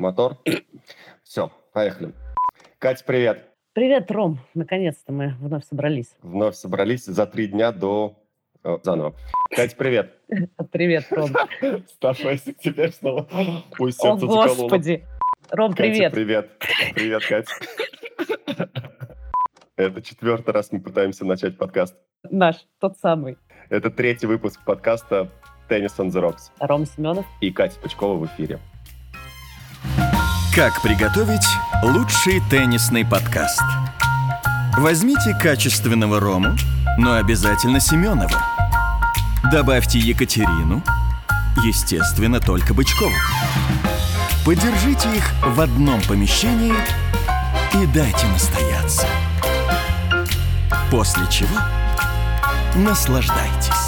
Мотор. Все, поехали. Катя, привет. Привет, Ром. Наконец-то мы вновь собрались. Вновь собрались за три дня до... О, заново. Катя, привет. Привет, Ром. Старшайся теперь снова. Пусть О. Господи. Ром, привет. привет. Привет, Катя. Это четвертый раз мы пытаемся начать подкаст. Наш, тот самый. Это третий выпуск подкаста «Теннис on the Rocks». Ром Семенов. И Катя Пучкова в эфире. Как приготовить лучший теннисный подкаст? Возьмите качественного рому, но обязательно Семенова. Добавьте Екатерину, естественно, только Бычкову. Подержите их в одном помещении и дайте настояться. После чего наслаждайтесь.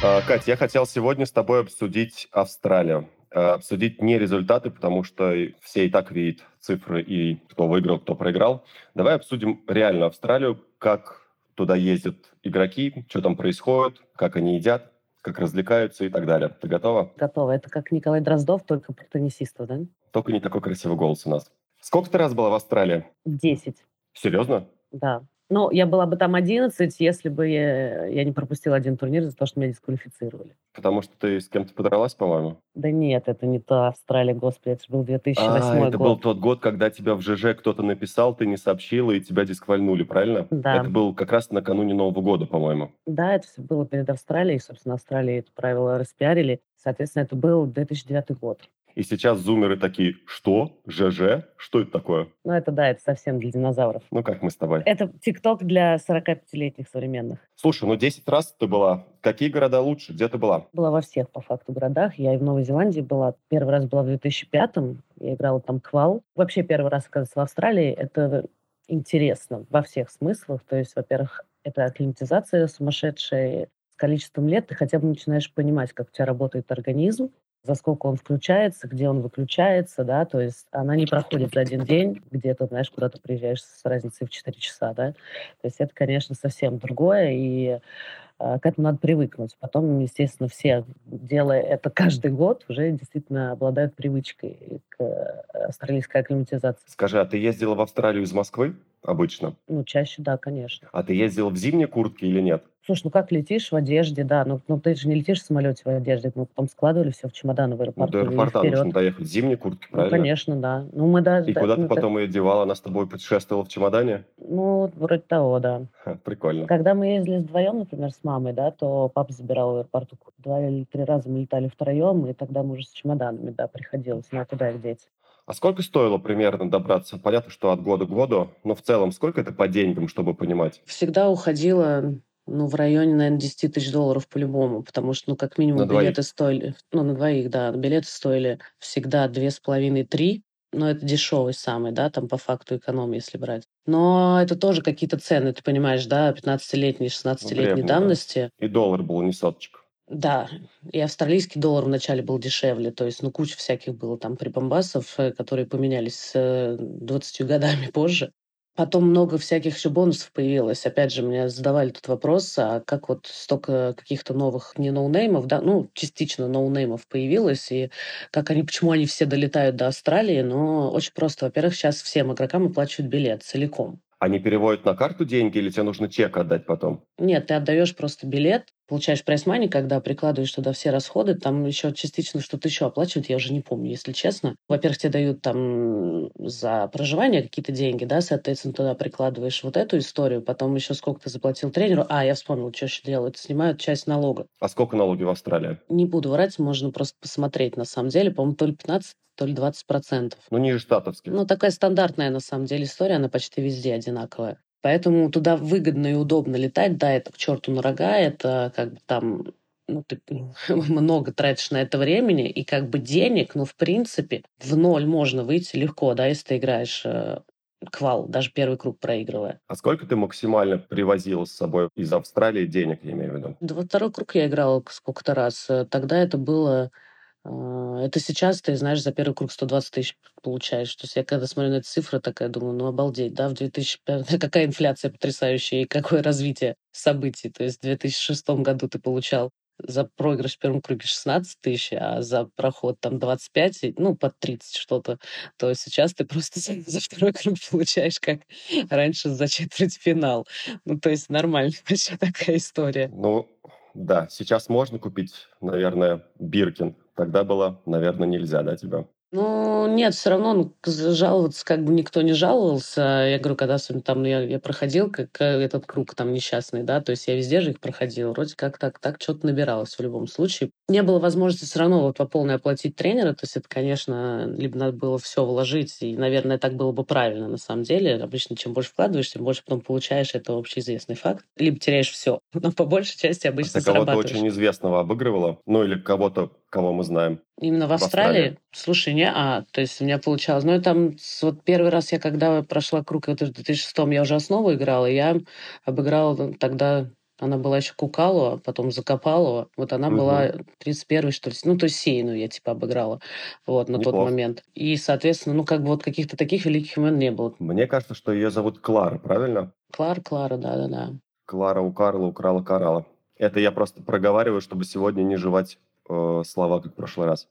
Катя, я хотел сегодня с тобой обсудить Австралию. А, Обсудить не результаты, потому что все и так видят цифры и кто выиграл, кто проиграл. Давай обсудим реально Австралию, как туда ездят игроки, что там происходит, как они едят, как развлекаются и так далее. Ты готова? Готово. Это как Николай Дроздов, только про теннисистов, да? Только не такой красивый голос у нас. Сколько ты раз была в Австралии? Десять. Серьезно? Да. Ну, я была бы там 11, если бы я, я не пропустила один турнир за то, что меня дисквалифицировали. Потому что ты с кем-то подралась, по-моему? Да нет, это не та Австралия, господи, это же был 2008 А, это был год. тот год, когда тебя в ЖЖ кто-то написал, ты не сообщила, и тебя дисквальнули, правильно? Да. Это был как раз накануне Нового года, по-моему. Да, это все было перед Австралией. Собственно, Австралии это правило распиарили. Соответственно, это был 2009 год. И сейчас зумеры такие, что? ЖЖ? Что это такое? Ну, это да, это совсем для динозавров. Ну, как мы с тобой. Это ТикТок для 45-летних современных. Слушай, ну 10 раз ты была. Какие города лучше? Где ты была? Была во всех, по факту, городах. Я и в Новой Зеландии была. Первый раз была в 2005-м. Я играла там квал. Вообще первый раз оказаться в Австралии. Это интересно во всех смыслах. То есть, во-первых, это акклиматизация сумасшедшая. Количеством лет ты хотя бы начинаешь понимать, как у тебя работает организм, за сколько он включается, где он выключается, да, то есть она не проходит за один день, где-то, знаешь, куда ты приезжаешь с разницей в 4 часа, да, то есть это, конечно, совсем другое, и а, к этому надо привыкнуть. Потом, естественно, все, делая это каждый год, уже действительно обладают привычкой к э, австралийской акклиматизации. Скажи, а ты ездила в Австралию из Москвы обычно? Ну, чаще, да, конечно. А ты ездила в зимней куртке или нет? Слушай, ну как летишь в одежде, да, ну, ну ты же не летишь в самолете в одежде, мы потом складывали все в чемоданы в Ну, аэропорту до и аэропорта нужно доехать в зимней куртке, Ну, правильно? конечно, да. Ну, мы даже... И да, куда ты ну, так- потом ее девала? Она с тобой путешествовала в чемодане? ну, вроде того, да. Ха, Прикольно. Когда мы ездили вдвоем, например, с мамой, да, то папа забирал в аэропорту. Два или три раза мы летали втроем, и тогда мы уже с чемоданами, да, приходилось. Ну, а куда их деть? А сколько стоило примерно добраться? Понятно, что от года к году, но в целом сколько это по деньгам, чтобы понимать? Всегда уходила, ну, в районе, наверное, 10 тысяч долларов по-любому, потому что, ну, как минимум, На двоих? билеты стоили, ну, на двоих, да, билеты стоили всегда две с половиной-три, но это дешевый самый, да, там по факту экономия, если брать. Но это тоже какие-то цены, ты понимаешь, да, 15-летней, 16-летней древние, да. давности. И доллар был не соточка. Да, и австралийский доллар вначале был дешевле, то есть, ну, куча всяких было там прибамбасов, э, которые поменялись с э, 20 годами позже. Потом много всяких еще бонусов появилось. Опять же, мне задавали тут вопрос, а как вот столько каких-то новых не ноунеймов, да, ну, частично ноунеймов появилось, и как они, почему они все долетают до Австралии, но очень просто. Во-первых, сейчас всем игрокам оплачивают билет целиком. Они переводят на карту деньги или тебе нужно чек отдать потом? Нет, ты отдаешь просто билет, получаешь прайс-мани, когда прикладываешь туда все расходы, там еще частично что-то еще оплачивают, я уже не помню, если честно. Во-первых, тебе дают там за проживание какие-то деньги, да, соответственно, туда прикладываешь вот эту историю, потом еще сколько ты заплатил тренеру. А, я вспомнил, что еще делают, снимают часть налога. А сколько налоги в Австралии? Не буду врать, можно просто посмотреть, на самом деле, по-моему, то ли 15, то ли 20 процентов. Ну, ниже штатовских. Ну, такая стандартная, на самом деле, история, она почти везде одинаковая. Поэтому туда выгодно и удобно летать. Да, это к черту на рога, это как бы там ну, ты много тратишь на это времени и как бы денег, ну, в принципе, в ноль можно выйти легко, да, если ты играешь э, квал, даже первый круг проигрывая. А сколько ты максимально привозила с собой из Австралии денег, я имею в виду? Да, во второй круг я играла сколько-то раз. Э, Тогда это было... э, Это сейчас ты, знаешь, за первый круг 120 тысяч получаешь. То есть я когда смотрю на эти цифры, такая думаю, ну обалдеть, да, в 2005... Какая инфляция потрясающая и какое развитие событий. То есть в 2006 году ты получал за проигрыш в первом круге 16 тысяч, а за проход там 25, ну, под 30 что-то, то сейчас ты просто за, за второй круг получаешь как раньше за четвертьфинал. Ну, то есть нормально вообще такая история. Ну, да, сейчас можно купить, наверное, Биркин. Тогда было, наверное, нельзя, да, тебя? Ну, нет, все равно ну, жаловаться как бы никто не жаловался. Я говорю, когда там я, я проходил как этот круг там несчастный, да, то есть я везде же их проходил. Вроде как так, так что-то набиралось в любом случае. Не было возможности все равно вот по полной оплатить тренера, то есть это, конечно, либо надо было все вложить, и, наверное, так было бы правильно на самом деле. Обычно чем больше вкладываешь, тем больше потом получаешь, это общеизвестный факт. Либо теряешь все, но по большей части а обычно а кого-то очень известного обыгрывала? Ну, или кого-то, кого мы знаем? Именно в Австралии? в Австралии? Слушай, не, а, то есть у меня получалось. Ну, и там вот первый раз я, когда прошла круг, это в 2006 я уже основу играла, я обыграла тогда она была еще Кукалова, потом Закопалова. Вот она угу. была 31 что ли. Ну, то есть Сейну я типа обыграла вот на Неплохо. тот момент. И, соответственно, ну, как бы вот каких-то таких великих имен не было. Мне кажется, что ее зовут Клара, правильно? Клара, Клара, да-да-да. Клара у Карла украла Карала. Это я просто проговариваю, чтобы сегодня не жевать э, слова, как в прошлый раз.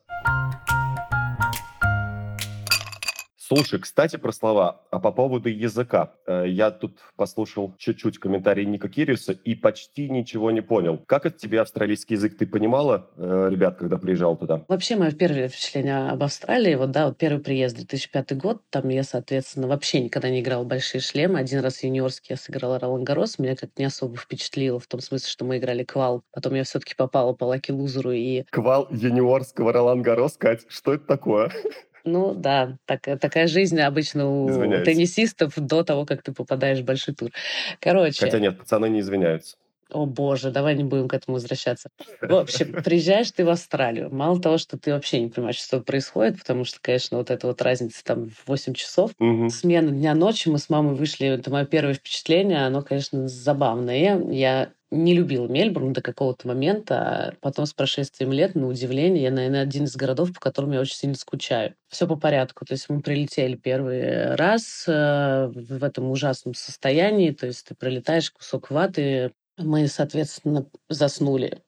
Слушай, кстати, про слова. А по поводу языка. Э, я тут послушал чуть-чуть комментарий Ника Кириуса и почти ничего не понял. Как это тебе австралийский язык? Ты понимала, э, ребят, когда приезжал туда? Вообще, мое первое впечатление об Австралии, вот, да, вот первый приезд, 2005 год, там я, соответственно, вообще никогда не играл большие шлемы. Один раз юниорский я сыграла Ролан Гарос, меня как-то не особо впечатлило, в том смысле, что мы играли квал. Потом я все-таки попала по Лаки Лузеру и... Квал юниорского Ролан Гарос, Кать, что это такое? Ну да, так, такая жизнь обычно у Извиняюсь. теннисистов до того, как ты попадаешь в большой тур. Короче. Хотя нет, пацаны не извиняются. О боже, давай не будем к этому возвращаться. В общем, приезжаешь ты в Австралию. Мало того, что ты вообще не понимаешь, что происходит, потому что, конечно, вот эта вот разница там в 8 часов. Угу. Смена дня-ночи, мы с мамой вышли, это мое первое впечатление, оно, конечно, забавное. Я не любила Мельбурн до какого-то момента, а потом с прошествием лет, на удивление, я, наверное, один из городов, по которым я очень сильно скучаю. Все по порядку. То есть мы прилетели первый раз э, в этом ужасном состоянии, то есть ты прилетаешь, кусок ваты. Мы, соответственно, заснули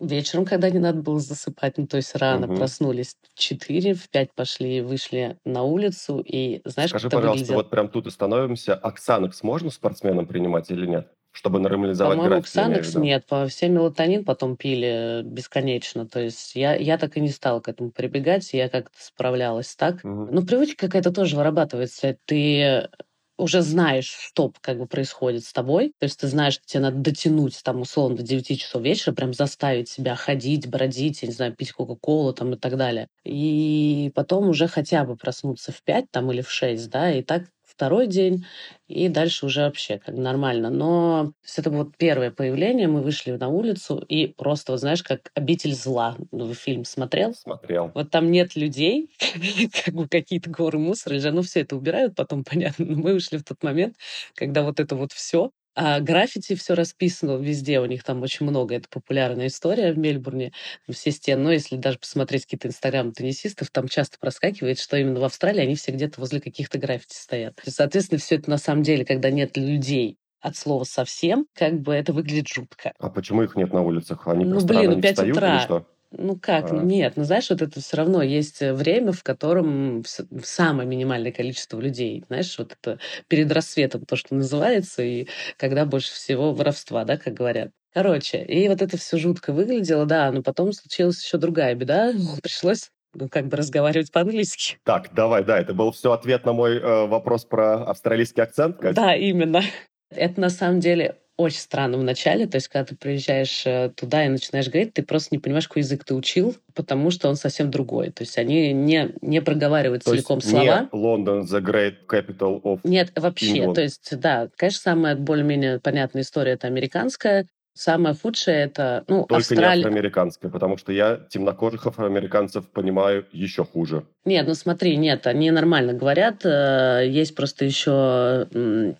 вечером, когда не надо было засыпать, ну, то есть рано угу. проснулись в 4, в 5 пошли, вышли на улицу, и знаешь, Скажи, пожалуйста, выглядел... вот прям тут остановимся. Оксанокс можно спортсменам принимать или нет? Чтобы нормализовать По-моему, график. Ксанекс нет. Все мелатонин потом пили бесконечно. То есть я, я так и не стала к этому прибегать. Я как-то справлялась так. Угу. Но привычка какая-то тоже вырабатывается. Ты уже знаешь, что как бы происходит с тобой. То есть ты знаешь, что тебе надо дотянуть там условно до 9 часов вечера, прям заставить себя ходить, бродить, я не знаю, пить Кока-Колу там и так далее. И потом уже хотя бы проснуться в 5 там или в 6, да, и так второй день, и дальше уже вообще как нормально. Но это вот первое появление, мы вышли на улицу, и просто, вот знаешь, как «Обитель зла». Ну, фильм смотрел? Смотрел. Вот там нет людей, как бы какие-то горы мусора лежат. Ну, все это убирают потом, понятно. Но мы вышли в тот момент, когда вот это вот все а граффити все расписано везде, у них там очень много. Это популярная история в Мельбурне. Все стены, но если даже посмотреть какие-то инстаграм теннисистов, там часто проскакивает, что именно в Австралии они все где-то возле каких-то граффити стоят. Соответственно, все это на самом деле, когда нет людей, от слова совсем, как бы это выглядит жутко. А почему их нет на улицах? Они ну, блин, ну 5 утра. Ну как, а. нет, ну знаешь, вот это все равно есть э, время, в котором самое минимальное количество людей, знаешь, вот это перед рассветом то, что называется, и когда больше всего воровства, да, как говорят. Короче, и вот это все жутко выглядело, да, но потом случилась еще другая беда, пришлось ну, как бы разговаривать по-английски. Так, давай, да, это был все ответ на мой э, вопрос про австралийский акцент, Катя? Да, именно. Это на самом деле очень странно в начале, то есть когда ты приезжаешь э, туда и начинаешь говорить, ты просто не понимаешь, какой язык ты учил, потому что он совсем другой. То есть они не, не проговаривают то целиком есть слова. Не Лондон, the great capital of Нет, вообще. England. То есть, да, конечно, самая более-менее понятная история это американская, Самое худшее это, ну, Только Австралия... не афроамериканская, потому что я темнокожих афроамериканцев понимаю еще хуже. Нет, ну смотри, нет, они нормально говорят. Э, есть просто еще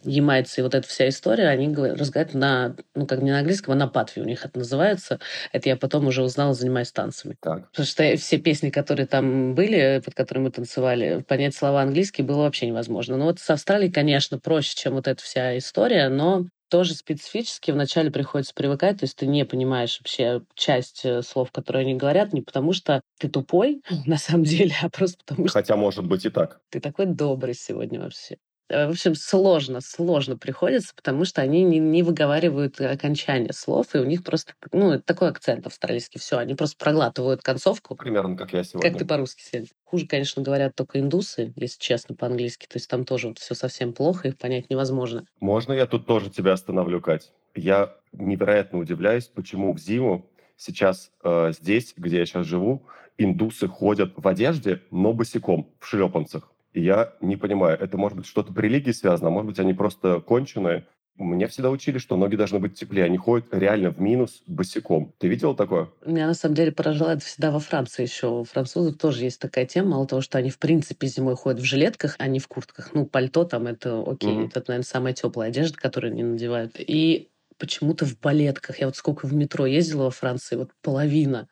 ямайцы и вот эта вся история, они разговаривают на, ну, как не на английском, а на патве у них это называется. Это я потом уже узнала, занимаясь танцами. Так. Потому что все песни, которые там были, под которыми мы танцевали, понять слова английские было вообще невозможно. Но вот с Австралией, конечно, проще, чем вот эта вся история, но тоже специфически вначале приходится привыкать, то есть ты не понимаешь вообще часть э, слов, которые они говорят, не потому что ты тупой, на самом деле, а просто потому что Хотя, может быть, и так. ты такой добрый сегодня вообще. Э, В общем, сложно, сложно приходится, потому что они не, не выговаривают окончание слов, и у них просто, ну, такой акцент австралийский, все, они просто проглатывают концовку, Примерно как я как ты сегодня. по-русски сегодня. Хуже, конечно, говорят только индусы, если честно, по-английски. То есть там тоже вот все совсем плохо, их понять невозможно. Можно я тут тоже тебя остановлю, Кать? Я невероятно удивляюсь, почему в зиму сейчас э, здесь, где я сейчас живу, индусы ходят в одежде, но босиком, в шлепанцах. И я не понимаю, это может быть что-то при религии связано, а может быть они просто конченые. Меня всегда учили, что ноги должны быть теплее. Они ходят реально в минус босиком. Ты видел такое? Меня на самом деле поражало это всегда во Франции еще. У французов тоже есть такая тема, мало того, что они в принципе зимой ходят в жилетках, а не в куртках. Ну, пальто там это окей, Мгм. это, наверное, самая теплая одежда, которую они надевают. И почему-то в балетках. Я вот сколько в метро ездила во Франции, вот половина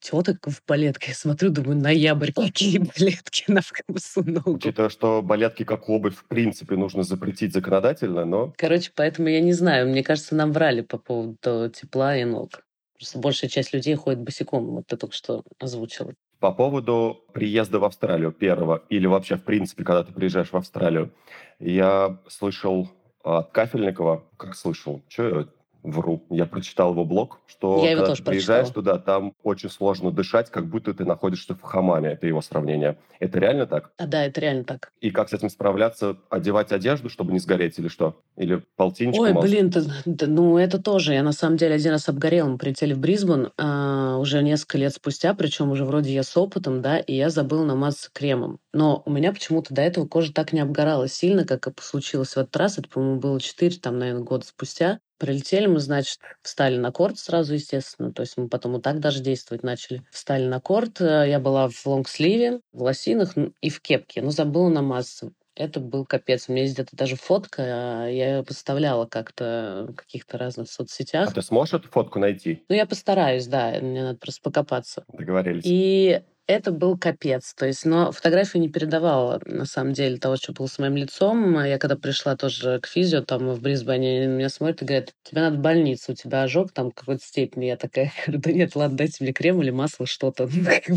теток в балетках. Я смотрю, думаю, ноябрь, какие балетки на вкусу ногу. Учитывая, что балетки как обувь в принципе нужно запретить законодательно, но Короче, поэтому я не знаю. Мне кажется, нам врали по поводу тепла и ног. Просто большая часть людей ходит босиком. Вот ты только что озвучила. По поводу приезда в Австралию первого, или вообще, в принципе, когда ты приезжаешь в Австралию, я слышал от Кафельникова, как слышал, что я вру, я прочитал его блог, что Я когда ты приезжаешь прочитала. туда, там очень сложно дышать, как будто ты находишься в хамаме, это его сравнение. Это реально так? А да, это реально так. И как с этим справляться? Одевать одежду, чтобы не сгореть, или что? Или полтинничку Ой, мазать? блин, ты- да, ну это тоже. Я на самом деле один раз обгорела. Мы прилетели в Брисбен а, уже несколько лет спустя, причем уже вроде я с опытом, да, и я забыла намазаться кремом. Но у меня почему-то до этого кожа так не обгорала сильно, как случилось в этот раз. Это, по-моему, было 4, там, наверное, года спустя. Прилетели мы, значит, встали на корт сразу, естественно. То есть мы потом вот так даже действовать начали. Встали на корт. э, Я была в лонгсливе, в лосинах и в кепке. Но забыла намазаться. Это был капец. У меня есть где-то даже фотка. а Я ее поставляла как-то в каких-то разных А соцсетях. ты сможешь эту фотку найти? Ну, я постараюсь, да. Мне надо просто покопаться. Договорились. И это был капец. То есть, но фотография не передавала, на самом деле, того, что было с моим лицом. Я когда пришла тоже к физио, там в Брисбене, они меня смотрят и говорят, тебе надо в больницу, у тебя ожог там какой-то степени. Я такая говорю, да нет, ладно, дайте мне крем или масло, что-то, ну,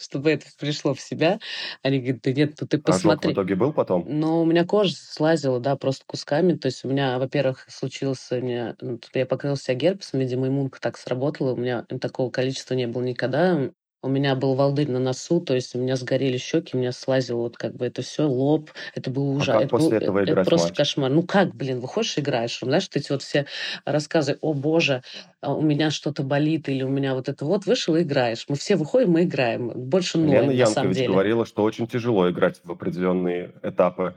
чтобы это пришло в себя. Они говорят, да нет, ну ты Ожог в посмотри. итоге был потом? Но у меня кожа слазила, да, просто кусками. То есть у меня, во-первых, случился, у меня, ну, я покрылся герпесом, видимо, иммунка так сработала. У меня такого количества не было никогда. У меня был волдырь на носу, то есть у меня сгорели щеки, у меня слазило вот как бы это все, лоб. Это был А ужас. как это, был, после этого это играть просто матч? кошмар. Ну как, блин, выходишь, играешь. Знаешь, вот эти вот все рассказы, о боже, а у меня что-то болит, или у меня вот это вот, вышел и играешь. Мы все выходим, мы играем. Больше Лена ноем, на самом Янкович деле. говорила, что очень тяжело играть в определенные этапы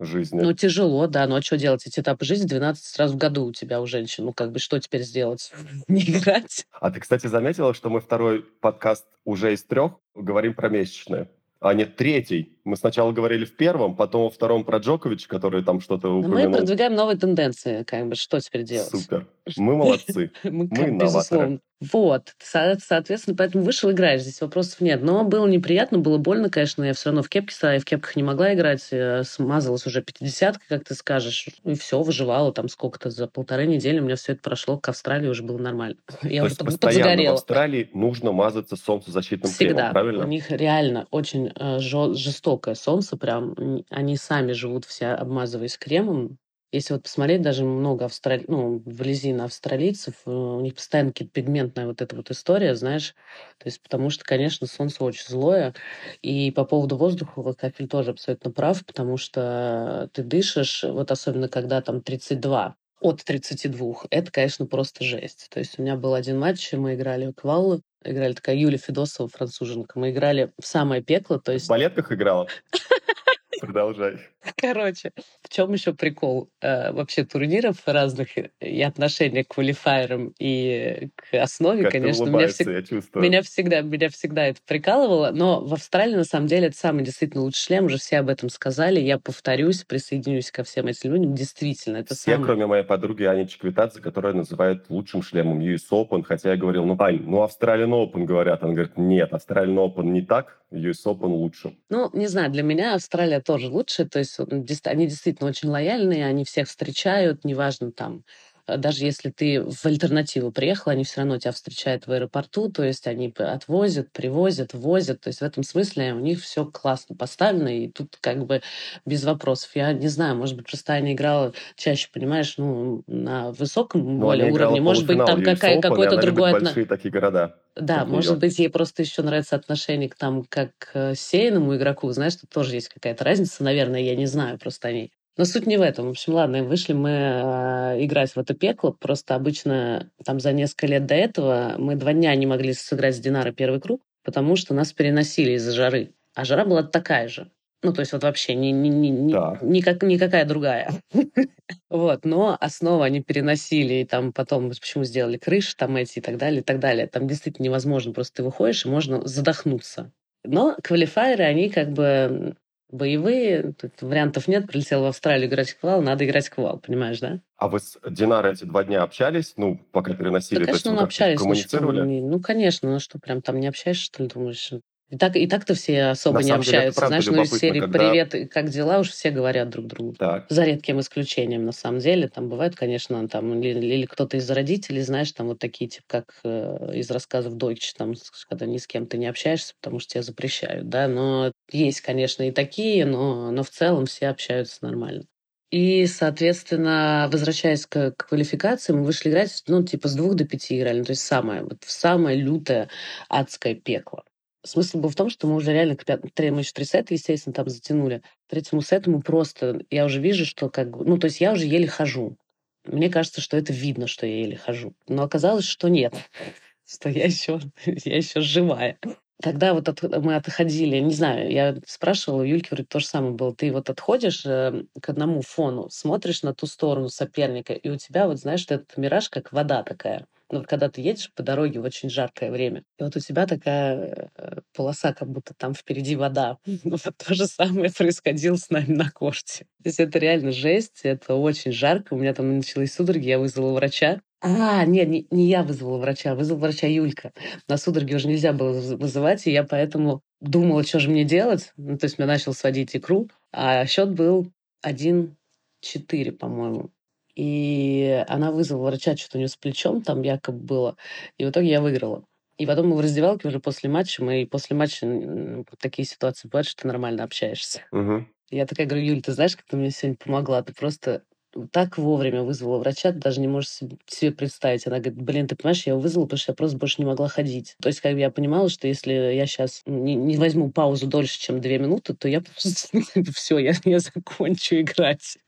жизни. Ну, тяжело, да. Ну, а что делать? Эти этапы жизни 12 раз в году у тебя, у женщин. Ну, как бы, что теперь сделать? Не играть? А ты, кстати, заметила, что мы второй подкаст уже из трех говорим про месячные? А нет, третий. Мы сначала говорили в первом, потом во втором про Джокович, который там что-то Но Мы упомянул. продвигаем новые тенденции, как бы, что теперь делать? Супер. Мы молодцы. Мы, инноваторы. Вот, Со- соответственно, поэтому вышел, играешь, здесь вопросов нет. Но было неприятно, было больно, конечно, я все равно в кепке стала, я в кепках не могла играть, э, смазалась уже 50 как ты скажешь, и все, выживала там сколько-то, за полторы недели у меня все это прошло, к Австралии уже было нормально. Я То уже под- постоянно в подзагорела. Австралии нужно мазаться солнцезащитным Всегда. кремом, правильно? У них реально очень э, жестокое солнце, прям они сами живут все, обмазываясь кремом. Если вот посмотреть, даже много австрали... ну, вблизи на австралийцев, э, у них постоянно какая-то пигментная вот эта вот история, знаешь. То есть, потому что, конечно, солнце очень злое. И по поводу воздуха, вот Кафель тоже абсолютно прав, потому что ты дышишь, вот особенно когда там 32, от 32, это, конечно, просто жесть. То есть у меня был один матч, мы играли в Кваллы, играли такая Юлия Федосова, француженка. Мы играли в самое пекло, то В есть балетках играла? Продолжай. Короче, в чем еще прикол э, вообще турниров разных и отношения к квалифайерам и к основе, Как конечно, меня, всег- я чувствую. меня всегда, меня всегда это прикалывало, но в Австралии на самом деле это самый действительно лучший шлем, уже все об этом сказали, я повторюсь, присоединюсь ко всем этим людям, действительно, это Все, самый... кроме моей подруги Ани Чеквитадзе, которая называет лучшим шлемом US Open, хотя я говорил, ну, Ань, ну, Australian Open, говорят. Она говорит, нет, Australian Open не так, US Open лучше. Ну, не знаю, для меня Австралия тоже лучше. То есть они действительно очень лояльные, они всех встречают, неважно там, Э, даже если ты в альтернативу приехал, они все равно тебя встречают в аэропорту, то есть они отвозят, привозят, возят. То есть в этом смысле у них все классно поставлено, и тут как бы без вопросов. Я не знаю, может быть, просто Аня играла чаще, понимаешь, ну, на высоком ну, более уровне. Может быть, там какая, какой-то другой... Отно... большие такие города. Да, может нее. быть, ей просто еще нравится отношение к там как к сейному игроку. Знаешь, тут тоже есть какая-то разница, наверное, я не знаю просто о ней. Но суть не в этом. В общем, ладно, вышли мы э, играть в это пекло. Просто обычно там за несколько лет до этого мы два дня не могли сыграть с Динара первый круг, потому что нас переносили из-за жары. А жара была такая же. Ну, то есть вот вообще ни, ни, ни, ни, да. никак, никакая другая. вот, но основу они переносили, и там потом почему сделали крыши там эти и так далее, и так далее. Там действительно невозможно, просто ты выходишь, и можно задохнуться. Но квалифайеры, они как бы боевые, тут вариантов нет, прилетел в Австралию играть в квал, надо играть в квал, понимаешь, да? А вы с Динарой эти два дня общались, ну, пока переносили? Да, конечно, мы общались. Коммуницировали? Ну, ну, конечно, ну что, прям там не общаешься, что ли, думаешь? И так, и так-то все особо На не общаются. Деле, Знаешь, ну из серии когда... «Привет, как дела?» уж все говорят друг другу. Так. За редким исключением, на самом деле. Там бывает, конечно, там или, или кто-то из родителей, знаешь, там вот такие, типа, как э, из рассказов Дойч, там, когда ни с кем ты не общаешься, потому что тебя запрещают, да. Но есть, конечно, и такие, но, но в целом все общаются нормально. И, соответственно, возвращаясь к, к квалификации, мы вышли играть, ну, типа, с двух до пяти играли. Ну, то есть самое, вот самое лютое адское пекло. Смысл был в том, что мы уже реально к пятому, мы еще три сета, естественно, там затянули. К третьему сету мы просто, я уже вижу, что как ну, то есть я уже еле хожу. Мне кажется, что это видно, что я еле хожу. Но оказалось, что нет, что я еще, я еще живая. Тогда вот от, мы отходили, не знаю, я спрашивала, у Юльки вроде то же самое было. Ты вот отходишь э, к одному фону, смотришь на ту сторону соперника, и у тебя вот, знаешь, этот мираж как вода такая. Ну, вот когда ты едешь по дороге в очень жаркое время, и вот у тебя такая э, полоса, как будто там впереди вода. Вот то же самое происходило с нами на корте. То есть это реально жесть, это очень жарко. У меня там начались судороги, я вызвала врача. А, нет, не, не я вызвала врача, вызвала врача Юлька. На судороги уже нельзя было вызывать, и я поэтому думала, что же мне делать. Ну, то есть меня начал сводить икру, а счет был 1-4, по-моему. И она вызвала врача, что-то у нее с плечом там якобы было. И в итоге я выиграла. И потом мы в раздевалке уже после матча, мы и после матча такие ситуации бывают, что ты нормально общаешься. Угу. Я такая говорю, Юль, ты знаешь, как ты мне сегодня помогла? Ты просто так вовремя вызвала врача, ты даже не можешь себе представить. Она говорит, блин, ты понимаешь, я его вызвала, потому что я просто больше не могла ходить. То есть как бы я понимала, что если я сейчас не, не возьму паузу дольше, чем две минуты, то я просто все, я, я закончу играть.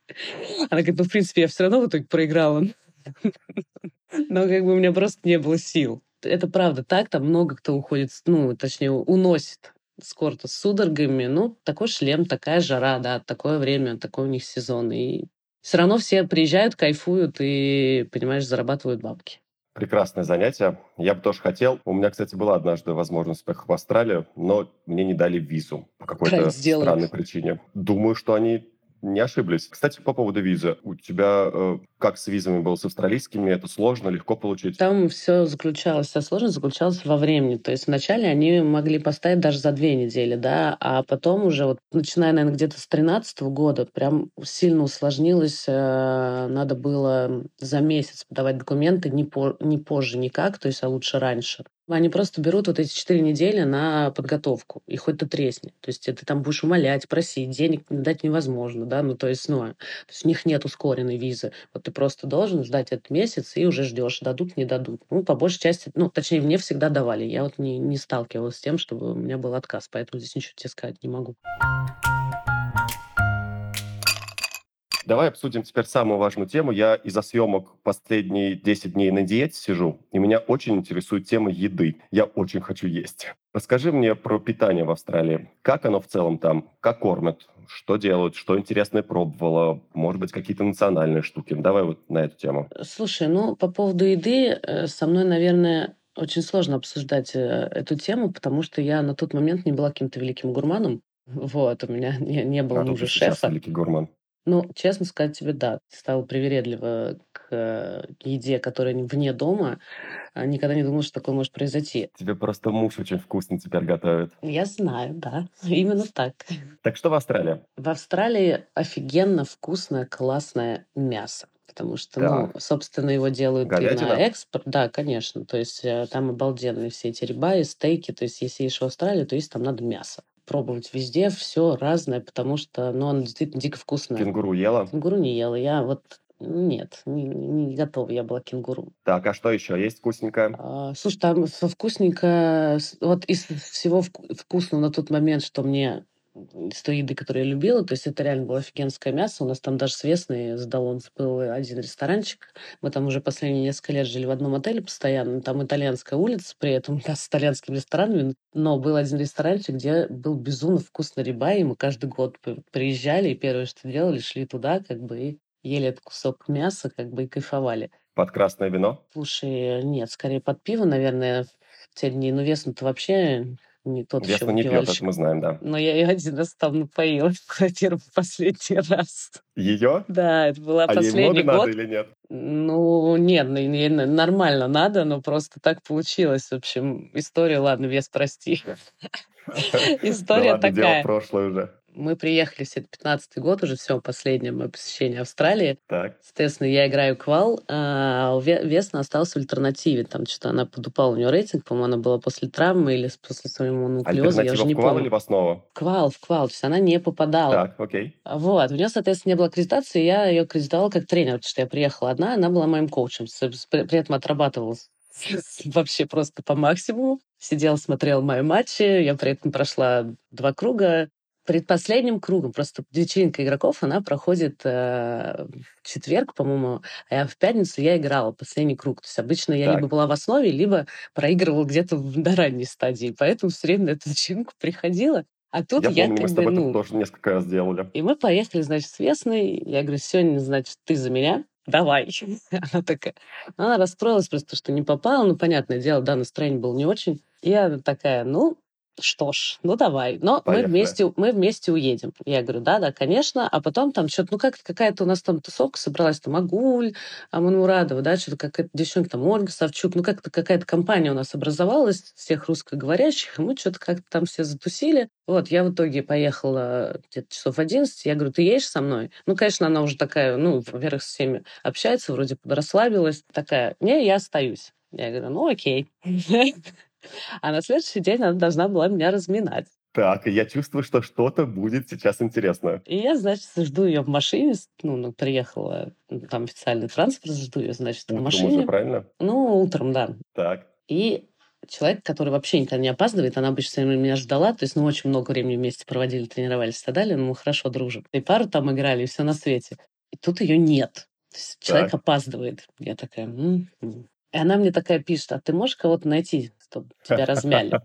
Она говорит, ну, в принципе, я все равно в итоге проиграла. Но как бы у меня просто не было сил. Это правда так, там много кто уходит, ну, точнее, уносит с с судорогами. Ну, такой шлем, такая жара, да, такое время, такой у них сезон. И все равно все приезжают, кайфуют и, понимаешь, зарабатывают бабки. Прекрасное занятие. Я бы тоже хотел. У меня, кстати, была однажды возможность поехать в Австралию, но мне не дали визу по какой-то странной причине. Думаю, что они не ошиблись. Кстати, по поводу визы. У тебя э, как с визами было с австралийскими? Это сложно, легко получить? Там все заключалось, вся сложность заключалась во времени. То есть вначале они могли поставить даже за две недели, да, а потом уже, вот начиная, наверное, где-то с 13 года, прям сильно усложнилось. Э, надо было за месяц подавать документы, не, по, не позже никак, то есть, а лучше раньше. Они просто берут вот эти четыре недели на подготовку, и хоть ты тресни. То есть ты там будешь умолять, просить, денег дать невозможно, да, ну то есть, ну, то есть у них нет ускоренной визы. Вот ты просто должен ждать этот месяц и уже ждешь, дадут, не дадут. Ну, по большей части, ну, точнее, мне всегда давали. Я вот не, не сталкивалась с тем, чтобы у меня был отказ, поэтому здесь ничего тебе сказать не могу. Давай обсудим теперь самую важную тему. Я из-за съемок последние 10 дней на диете сижу, и меня очень интересует тема еды. Я очень хочу есть. Расскажи мне про питание в Австралии. Как оно в целом там? Как кормят? Что делают? Что интересное пробовала? Может быть, какие-то национальные штуки? Давай вот на эту тему. Слушай, ну, по поводу еды э, со мной, наверное, очень сложно обсуждать э, эту тему, потому что я на тот момент не была каким-то великим гурманом. Вот, у меня не, не было а мужа шефа. великий гурман. Ну, честно сказать тебе, да, стала привередлива к э, еде, которая вне дома. А, никогда не думала, что такое может произойти. Тебе просто муж очень вкусно теперь готовит. Я знаю, да, именно так. Так что в Австралии? В Австралии офигенно вкусное, классное мясо. Потому что, ну, Так. собственно, его делают и Говядина? на экспорт. Да, конечно. То есть э, там обалденные все эти рибаи, стейки. То есть если едешь в Австралию, то есть там надо мясо. Пробовать везде все разное, потому что, ну, оно действительно дико вкусное. Кенгуру ела? Кенгуру не ела. Я вот нет, не, не готова я была к кенгуру. Так, а что еще есть вкусненькое? А, слушай, там со вкусненько... с- Вот из всего вку- вкусного на тот момент, что мне из той еды, которую я любила, то есть это реально было офигенское мясо. У нас там даже с Весной сдал он был один ресторанчик. Мы там уже последние несколько лет жили в одном отеле постоянно. Там итальянская улица, при этом да, с итальянскими ресторанами. Но был один ресторанчик, где был безумно вкусный рибай, и мы каждый год приезжали, и первое, что делали, шли туда, как бы, и ели этот кусок мяса, как бы, и кайфовали. Под красное вино? Слушай, нет, скорее под пиво, наверное, в те дни. Ну, Весна-то вообще не тот еще Весна не пьет, это мы знаем, да. Но я ее один раз там напоила в квартиру в последний раз. Ее? Да, это была А ей последний много год. надо или нет? Ну, нет, ну, ей нормально надо, но просто так получилось. В общем, история, ладно, вес прости. История такая. прошлое уже. Мы приехали, это 15 год уже, все, последнее мое посещение Австралии. Так. Соответственно, я играю квал, а Ве- Весна осталась в альтернативе. Там что-то она подупала, у нее рейтинг, по-моему, она была после травмы или после своего нуклеоза, я уже не квал или помню. в основу? Квал, в квал, то есть она не попадала. Так, окей. Вот, у нее, соответственно, не было аккредитации, я ее аккредитовала как тренер, потому что я приехала одна, она была моим коучем, при этом отрабатывала с- с- вообще просто по максимуму. Сидела, смотрела мои матчи, я при этом прошла два круга. Предпоследним кругом, просто вечеринка игроков, она проходит э, в четверг, по-моему, а в пятницу я играла последний круг. То есть обычно я Так. либо была в основе, либо проигрывала где-то в- на ранней стадии. Поэтому все время на эту вечеринку приходила. А тут Я я, помню, мы как с бы, тобой ну, тоже несколько раз делали. и мы поехали, значит, с Весной. Я говорю, сегодня, значит, ты за меня, давай. Она такая, она расстроилась просто, что не попала. Ну, понятное дело, да, настроение было не очень. Я такая, ну, что ж, ну давай. Но мы Поехали. вместе, мы вместе уедем. Я говорю, да, да, конечно. А потом там что-то, ну как какая-то у нас там тусовка собралась, там Агуль, Аманмурадова, да, что-то какая-то девчонка, там Ольга Савчук, ну как-то какая-то компания у нас образовалась, всех русскоговорящих, и мы что-то как-то там все затусили. Вот, я в итоге поехала где-то часов 11, я говорю, ты едешь со мной? Ну, конечно, она уже такая, ну, во-первых, с всеми общается, вроде расслабилась, такая, не, я остаюсь. Я говорю, ну, окей. А на следующий день она должна была меня разминать. Так, и я чувствую, что что-то будет сейчас интересно. И я, значит, жду ее в машине, ну, ну, приехала, ну, там официальный транспорт, жду ее, значит, в Утром машине. уже, правильно? Ну, утром, да. Так. И человек, который вообще никогда не опаздывает, она обычно меня ждала, то есть, ну, очень много времени вместе проводили, тренировались и так далее, но мы хорошо дружим. И пару там играли, и все на свете. И тут ее нет. То есть человек Так. опаздывает. Я такая... «М, м». И она мне такая пишет, а ты можешь кого-то найти, чтобы тебя размяли?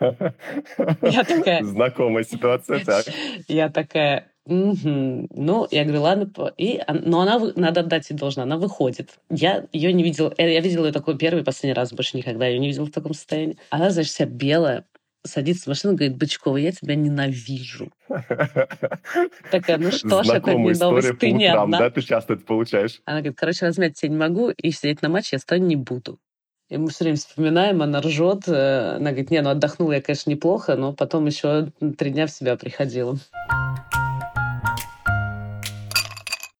Я такая- Знакомая ситуация, так. Я такая, ну, я говорю, ладно, по-». и, но она, надо отдать ей должна, она выходит. Я ее не видела, э, я видела ее такой первый последний раз, больше никогда ее не видела в таком состоянии. Она, значит, вся белая, садится в машину, говорит, Бычкова, я тебя ненавижу. Такая, ну что ж, это не новость, ты не одна. да? Ты часто это получаешь. Она говорит, короче, размять тебя не могу, и сидеть на матче я с тобой не буду. И мы все время вспоминаем, она ржет. э, Она говорит, не, ну отдохнула я, конечно, неплохо, но потом еще три дня в себя приходила.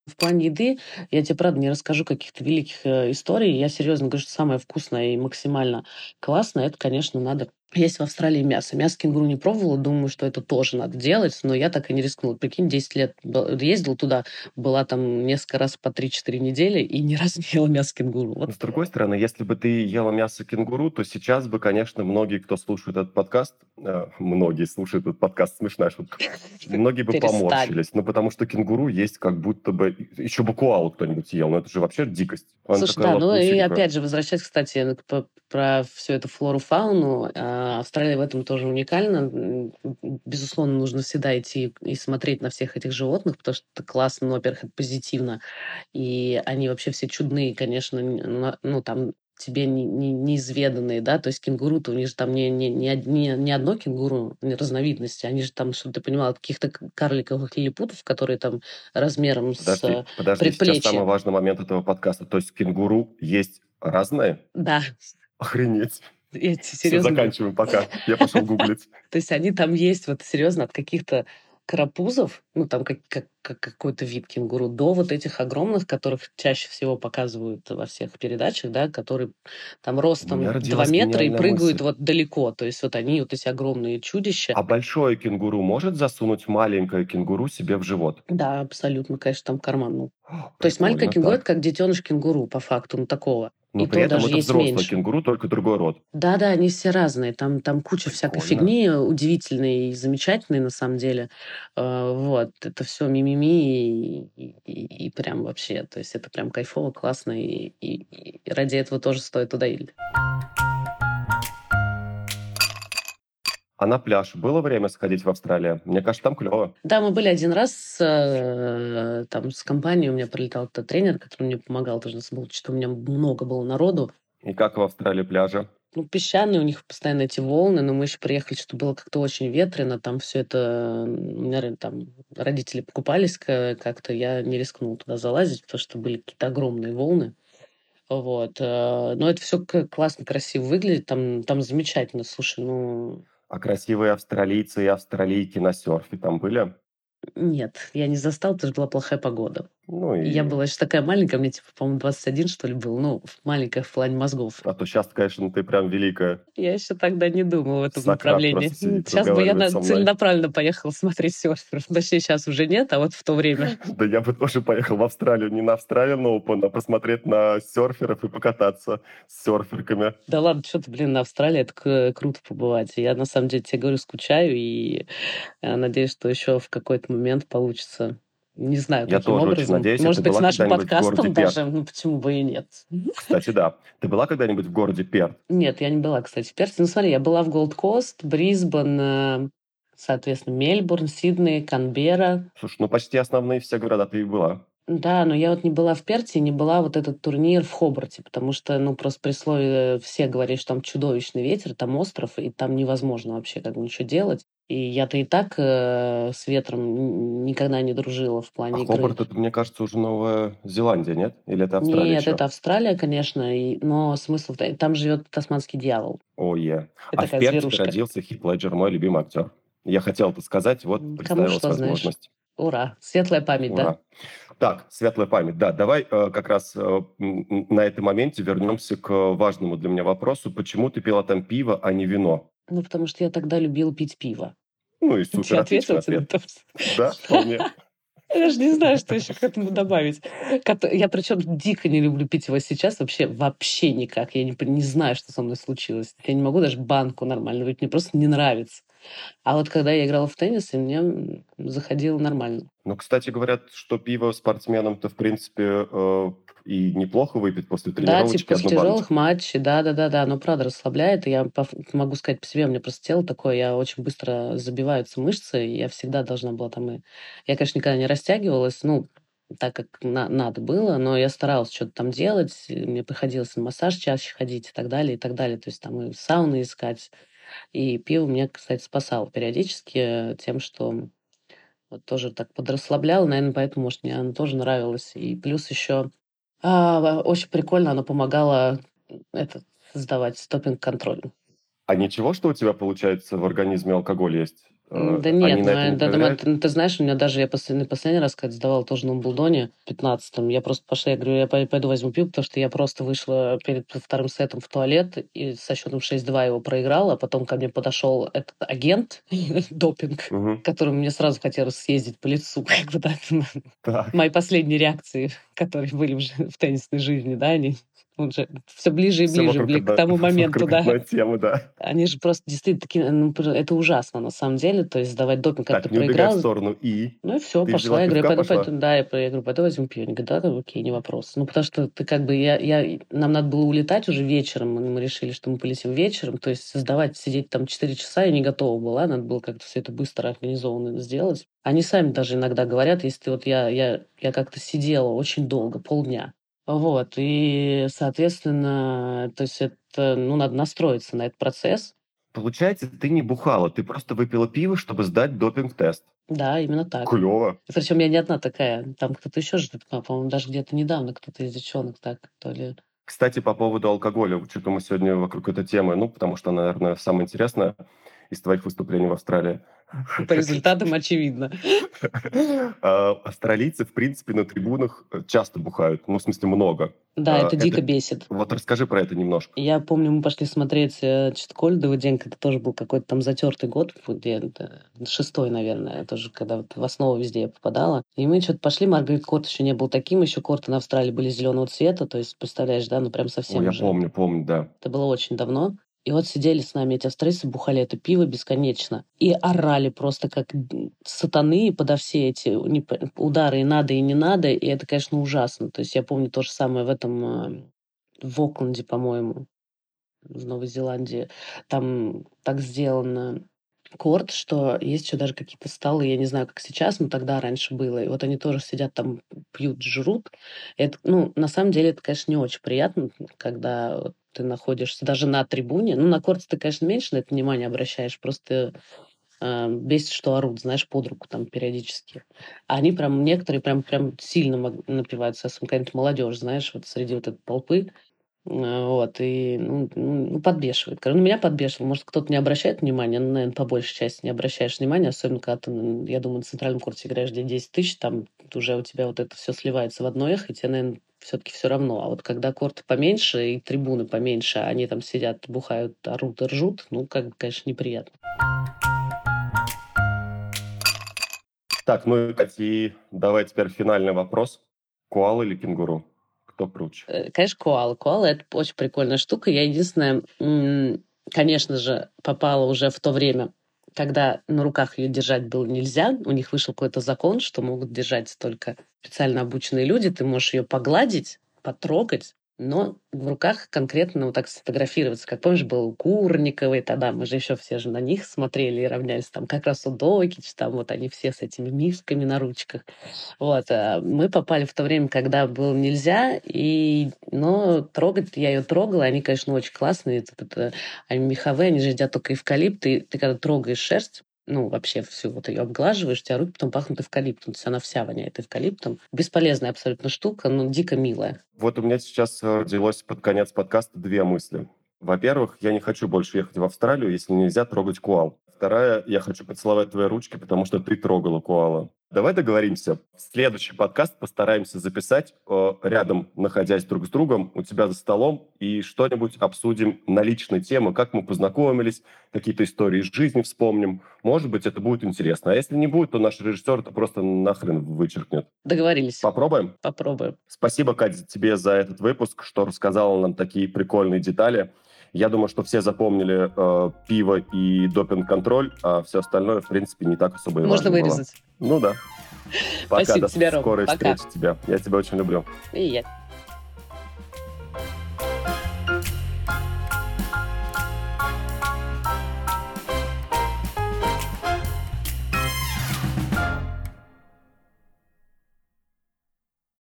В плане еды я тебе, правда, не расскажу каких-то великих э, историй. Я серьезно говорю, что самое вкусное и максимально классное, это, конечно, надо есть в Австралии мясо. Мясо кенгуру не пробовала, думаю, что это тоже надо делать, но я так и не рискнула. Прикинь, 10 лет ездила туда, была там несколько раз по 3-4 недели и ни разу не ела мясо кенгуру. Вот Но, с другой стороны, если бы ты ела мясо кенгуру, то сейчас бы, конечно, многие, кто слушает этот подкаст, э, многие слушают этот подкаст, смешная шутка, многие бы поморщились. Ну, потому что кенгуру есть как будто бы... Еще бы коалу кто-нибудь ел, но это же вообще дикость. Слушай, да, ну и опять же, возвращаясь, кстати, ну, про всю эту флору-фауну, а, Австралия в этом тоже уникальна. Безусловно, нужно всегда идти и смотреть на всех этих животных, потому что это классно, ну, во-первых, это позитивно, и они вообще все чудные, конечно, ну, там тебе не, не, неизведанные, да, то есть кенгуру-то у них же там не, не, не, не, не одно кенгуру, не разновидности, они же там, чтобы ты понимала, каких-то карликовых лилипутов, которые там размером Подожди, с подожди, сейчас предплечье. самый важный момент этого подкаста. То есть кенгуру есть разные? Да, Охренеть. Я Все, серьезно говорю. заканчиваем пока. Я пошел гуглить. То есть они там есть, вот серьезно, от каких-то карапузов, ну там как, как, как какой-то вид кенгуру, до вот этих огромных, которых чаще всего показывают во всех передачах, да, которые там ростом меня 2 родилась метра и прыгают мысль. вот далеко. То есть вот они, вот эти огромные чудища. А большое кенгуру может засунуть маленькое кенгуру себе в живот? Да, абсолютно, конечно, там карман. Ну. О, То есть маленькое кенгуру это так. как детеныш кенгуру, по факту, ну такого. Но И при то этом даже это есть взрослый меньше. кенгуру, только другой род. Да-да, они все разные. Там, там куча всякой Прикольно. фигни, удивительной и замечательной, на самом деле. Э, Вот, это все мимими и, и, и- и прям вообще, то есть это прям кайфово, классно, и, и- и ради этого тоже стоит туда идти. А на пляж было время сходить в Австралию? Мне кажется, там клево. Да, мы были один раз э, там с компанией, у меня прилетал этот тренер, который мне помогал, тоже нас что у меня много было народу, И как в Австралии пляжи? Ну, песчаные, у них постоянно эти волны, но мы еще приехали, что было как-то очень ветрено, там все это, у меня там родители покупались ка- как-то, я не рискнул туда залазить, потому что были какие-то огромные волны. Вот. э, Но это все классно, красиво выглядит, там, там замечательно. Слушай, ну, А красивые австралийцы и австралийки на серфе там были? нет, я не застал, потому что была плохая погода. Ну И я была еще такая маленькая, мне типа, по-моему, 21, что ли, был, ну, маленькая в плане мозгов. А то сейчас, конечно, ты прям великая. Я еще тогда не думала в этом Сократ направлении. сидит, Сейчас бы я на- целенаправленно поехала смотреть серферов. Точнее, сейчас уже нет, а вот в то время. Да я бы тоже поехал в Австралию. Не на Australian Open, а посмотреть на серферов и покататься с серферками. Да ладно, что ты, блин, на Австралии, это круто побывать. Я, на самом деле, тебе говорю, скучаю, и э, надеюсь, что еще в какой-то момент получится. Не знаю, Я каким тоже очень образом. надеюсь, а Может быть, с нашим подкастом даже, ну почему бы и нет. Кстати, да. Ты была когда-нибудь в городе Перт? Нет, я не была, кстати, в Перте. Ну, смотри, я была в Голд-Кост, Брисбен, э, соответственно, Мельбурн, Сидней, Канберра. Слушай, ну почти основные все города ты и была. Да, но я вот не была в Перте, не была вот этот турнир в Хобарте, потому что, ну, просто при слове все говорят, что там чудовищный ветер, там остров, и там невозможно вообще как бы ничего делать. И я-то и так э, с ветром никогда не дружила в А плане игры. Хобарт, это, мне кажется, уже Новая Зеландия, нет? Или это Австралия Нет, еще? это Австралия, конечно, и- но смысл... в Там живет тасманский дьявол. Ой, е. Это А в Перте зверушка. родился Хит Леджер, мой любимый актер. Я хотел это сказать, вот кому представилась что, знаешь. возможность. Ура! Светлая память, да? Ура. Так, светлая память. Да, давай э, как раз э, на этом моменте вернемся к важному для меня вопросу. Почему ты пила там пиво, а не вино? Ну, потому что я тогда любила пить пиво. Ну и Ты супер, тебе на ответ. то? Да, вполне. Я даже не знаю, что еще к этому добавить. Я причем дико не люблю пить его сейчас. Вообще, вообще никак. Я не, не знаю, что со мной случилось. Я не могу даже банку нормально выпить. Мне просто не нравится. А вот когда я играла в теннис, и мне заходило нормально. Ну, кстати, говорят, что пиво спортсменам-то, в принципе, э, и неплохо выпить после Да, тренировочки типа после тяжелых баночку. матчей, да-да-да-да, оно правда расслабляет, и я могу сказать по себе, у меня просто тело такое, я очень быстро забиваются мышцы, и я всегда должна была там и... Я, конечно, никогда не растягивалась, ну, так как на- надо было, но я старалась что-то там делать, мне приходилось на массаж чаще ходить и так далее, и так далее, то есть там и сауны искать, и пиво меня, кстати, спасало периодически тем, что вот тоже так подрасслабляло, наверное, поэтому, может, мне оно тоже нравилось, и плюс еще а, очень прикольно, оно помогало этот, сдавать стопинг-контроль. А ничего, что у тебя, получается, в организме алкоголь есть? Э, Да Они нет, на ну, это не да, да, проверяют? ты, ты знаешь, у меня даже, я последний, последний раз, когда сдавала тоже на Умблдоне, в 15-м, я просто пошла, я говорю, я пой- пойду возьму пиво, потому что я просто вышла перед вторым сетом в туалет и со счетом 6-2 его проиграла, а потом ко мне подошел этот агент, допинг, Мгм. которому мне сразу хотелось съездить по лицу, как бы, да, Так. мои последние реакции, которые были жи- в теннисной жизни, да, они уже все ближе и ближе вокруг бли- к тому моменту, да. темы, да. Они же просто действительно такие, ну, это ужасно на самом деле, то есть сдавать допинг, как Так, ты убегай в проиграл, сторону. И ну и все, Ты пошла. Я говорю, пойду, пойду, да, я, я говорю, пойду возьму пиво. Говорят, да, да, окей, не вопрос. Ну, потому что ты как бы, я, я, нам надо было улетать уже вечером, мы, мы решили, что мы полетим вечером, то есть сдавать, сидеть там 4 часа я не готова была, надо было как-то все это быстро организованно сделать. Они сами даже иногда говорят, если ты вот я, я, я как-то сидела очень долго, полдня, Вот, и, соответственно, то есть это, ну, надо настроиться на этот процесс. Получается, ты не бухала, ты просто выпила пиво, чтобы сдать допинг-тест. Да, именно так. Клево. Причем я не одна такая. Там кто-то еще же, по-моему, даже где-то недавно кто-то из девчонок так, то ли... Кстати, по поводу алкоголя, что-то мы сегодня вокруг этой темы, ну, потому что она, наверное, самая интересная из твоих выступлений в Австралии. По результатам очевидно. А, австралийцы, в принципе, на трибунах э, часто бухают. Ну, в смысле, много. Да, а, это дико бесит. Вот расскажи про это немножко. Я помню, мы пошли смотреть э, Читкольдовый день, когда тоже был какой-то там затертый год, где шестой, наверное, тоже, когда в основу везде я попадала. И мы что-то пошли, Маргарет Корт еще не был таким, еще корты на Австралии были зеленого цвета, то есть, представляешь, да, ну прям совсем я помню, помню, да. Это было очень давно. И вот сидели с нами эти австралийцы, бухали это пиво бесконечно. И орали просто как сатаны подо все эти удары и надо, и не надо. И это, конечно, ужасно. То есть я помню то же самое в этом, в Окленде, по-моему, в Новой Зеландии. Там так сделано корт, что есть еще даже какие-то столы, я не знаю, как сейчас, но тогда раньше было. И вот они тоже сидят там, пьют, жрут. Это, ну, на самом деле, это, конечно, не очень приятно, когда ты находишься даже на трибуне. Ну, на корте ты, конечно, меньше на это внимание обращаешь, просто э, бесит, что орут, знаешь, под руку там периодически. А они прям, некоторые прям, прям сильно напиваются, особенно какая-нибудь молодежь, знаешь, вот среди вот этой толпы. Э, вот, и ну, ну, подбешивает. Ну, меня подбешивает. Может, кто-то не обращает внимания, ну, наверное, по большей части не обращаешь внимания, особенно когда ты, я думаю, на центральном курсе играешь где 10 тысяч, там уже у тебя вот это все сливается в одно эхо, и тебе, наверное, все-таки все равно. А вот когда корты поменьше и трибуны поменьше, они там сидят, бухают, орут ржут, ну, как бы, конечно, неприятно. Так, ну и давай теперь финальный вопрос. Куал или кенгуру? Кто круче? Э, конечно, коала. Коала — это очень прикольная штука. Я единственное, конечно же, попала уже в то время, когда на руках ее держать было нельзя, у них вышел какой-то закон, что могут держать только специально обученные люди, ты можешь ее погладить, потрогать, но в руках конкретно вот так сфотографироваться. Как помнишь, был у Курниковой тогда, мы же еще все же на них смотрели и равнялись. Там как раз у Докич, там вот они все с этими мишками на ручках. Вот. А мы попали в то время, когда было нельзя, и, но трогать, я ее трогала, они, конечно, очень классные. Это, это, они меховые, они же едят только эвкалипт, и ты когда трогаешь шерсть, ну, вообще всю вот ее обглаживаешь, у тебя руки потом пахнут эвкалиптом, то есть она вся воняет эвкалиптом. Бесполезная абсолютно штука, но дико милая. Вот у меня сейчас родилось под конец подкаста две мысли. Во-первых, я не хочу больше ехать в Австралию, если нельзя трогать куал. Вторая, я хочу поцеловать твои ручки, потому что ты трогала куала. Давай договоримся. Следующий подкаст постараемся записать э, рядом, находясь друг с другом, у тебя за столом, и что-нибудь обсудим на личные темы, как мы познакомились, какие-то истории из жизни вспомним. Может быть, это будет интересно. А если не будет, то наш режиссер это просто нахрен вычеркнет. Договорились. Попробуем? Попробуем. Спасибо, Катя, тебе за этот выпуск, что рассказала нам такие прикольные детали. Я думаю, что все запомнили э, пиво и допинг-контроль, а все остальное, в принципе, не так особо и Можно вырезать. Было. Ну да. Пока, Спасибо до тебе, Ром. скорой Пока. встречи тебя. Я тебя очень люблю. И я.